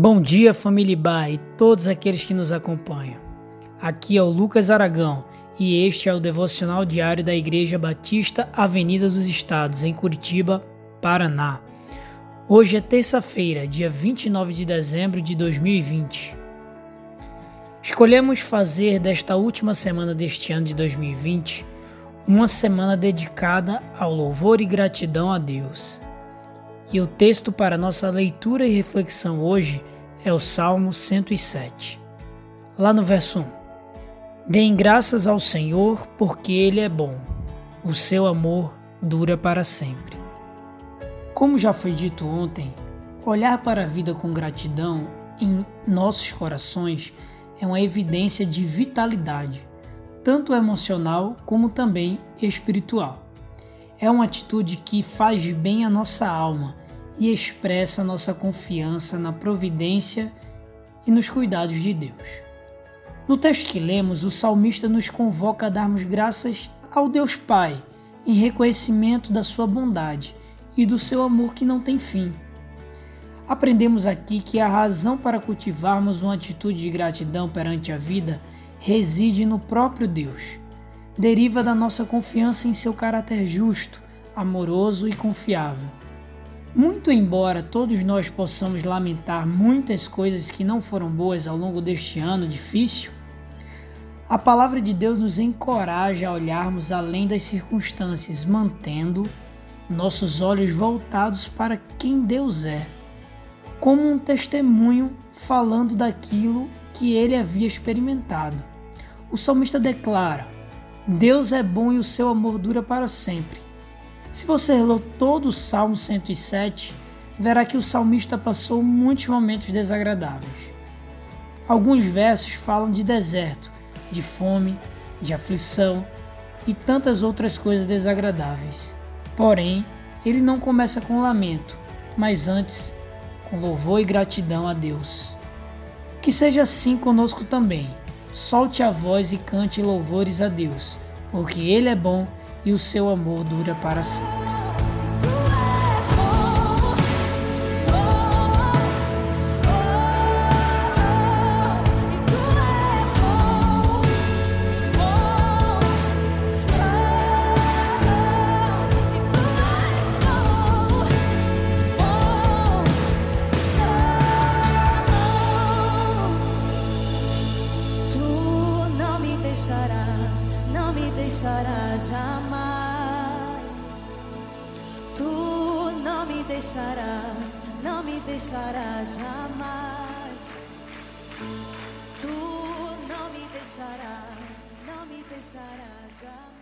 Bom dia, família Iba e todos aqueles que nos acompanham. Aqui é o Lucas Aragão e este é o devocional diário da Igreja Batista Avenida dos Estados, em Curitiba, Paraná. Hoje é terça-feira, dia 29 de dezembro de 2020. Escolhemos fazer desta última semana deste ano de 2020 uma semana dedicada ao louvor e gratidão a Deus. E o texto para nossa leitura e reflexão hoje é o Salmo 107. Lá no verso 1: Deem graças ao Senhor, porque Ele é bom, o seu amor dura para sempre. Como já foi dito ontem, olhar para a vida com gratidão em nossos corações é uma evidência de vitalidade, tanto emocional como também espiritual. É uma atitude que faz bem à nossa alma e expressa nossa confiança na providência e nos cuidados de Deus. No texto que lemos, o salmista nos convoca a darmos graças ao Deus Pai em reconhecimento da sua bondade e do seu amor que não tem fim. Aprendemos aqui que a razão para cultivarmos uma atitude de gratidão perante a vida reside no próprio Deus. Deriva da nossa confiança em seu caráter justo, amoroso e confiável. Muito embora todos nós possamos lamentar muitas coisas que não foram boas ao longo deste ano difícil, a palavra de Deus nos encoraja a olharmos além das circunstâncias, mantendo nossos olhos voltados para quem Deus é, como um testemunho falando daquilo que ele havia experimentado. O salmista declara: Deus é bom e o seu amor dura para sempre. Se você leu todo o Salmo 107, verá que o salmista passou muitos momentos desagradáveis. Alguns versos falam de deserto, de fome, de aflição e tantas outras coisas desagradáveis. Porém, ele não começa com lamento, mas antes com louvor e gratidão a Deus. Que seja assim conosco também. Solte a voz e cante louvores a Deus, porque Ele é bom e o seu amor dura para sempre. Deixarás jamais. Tu não me deixarás, não me deixarás jamais. Tu não me deixarás, não me deixarás jamais.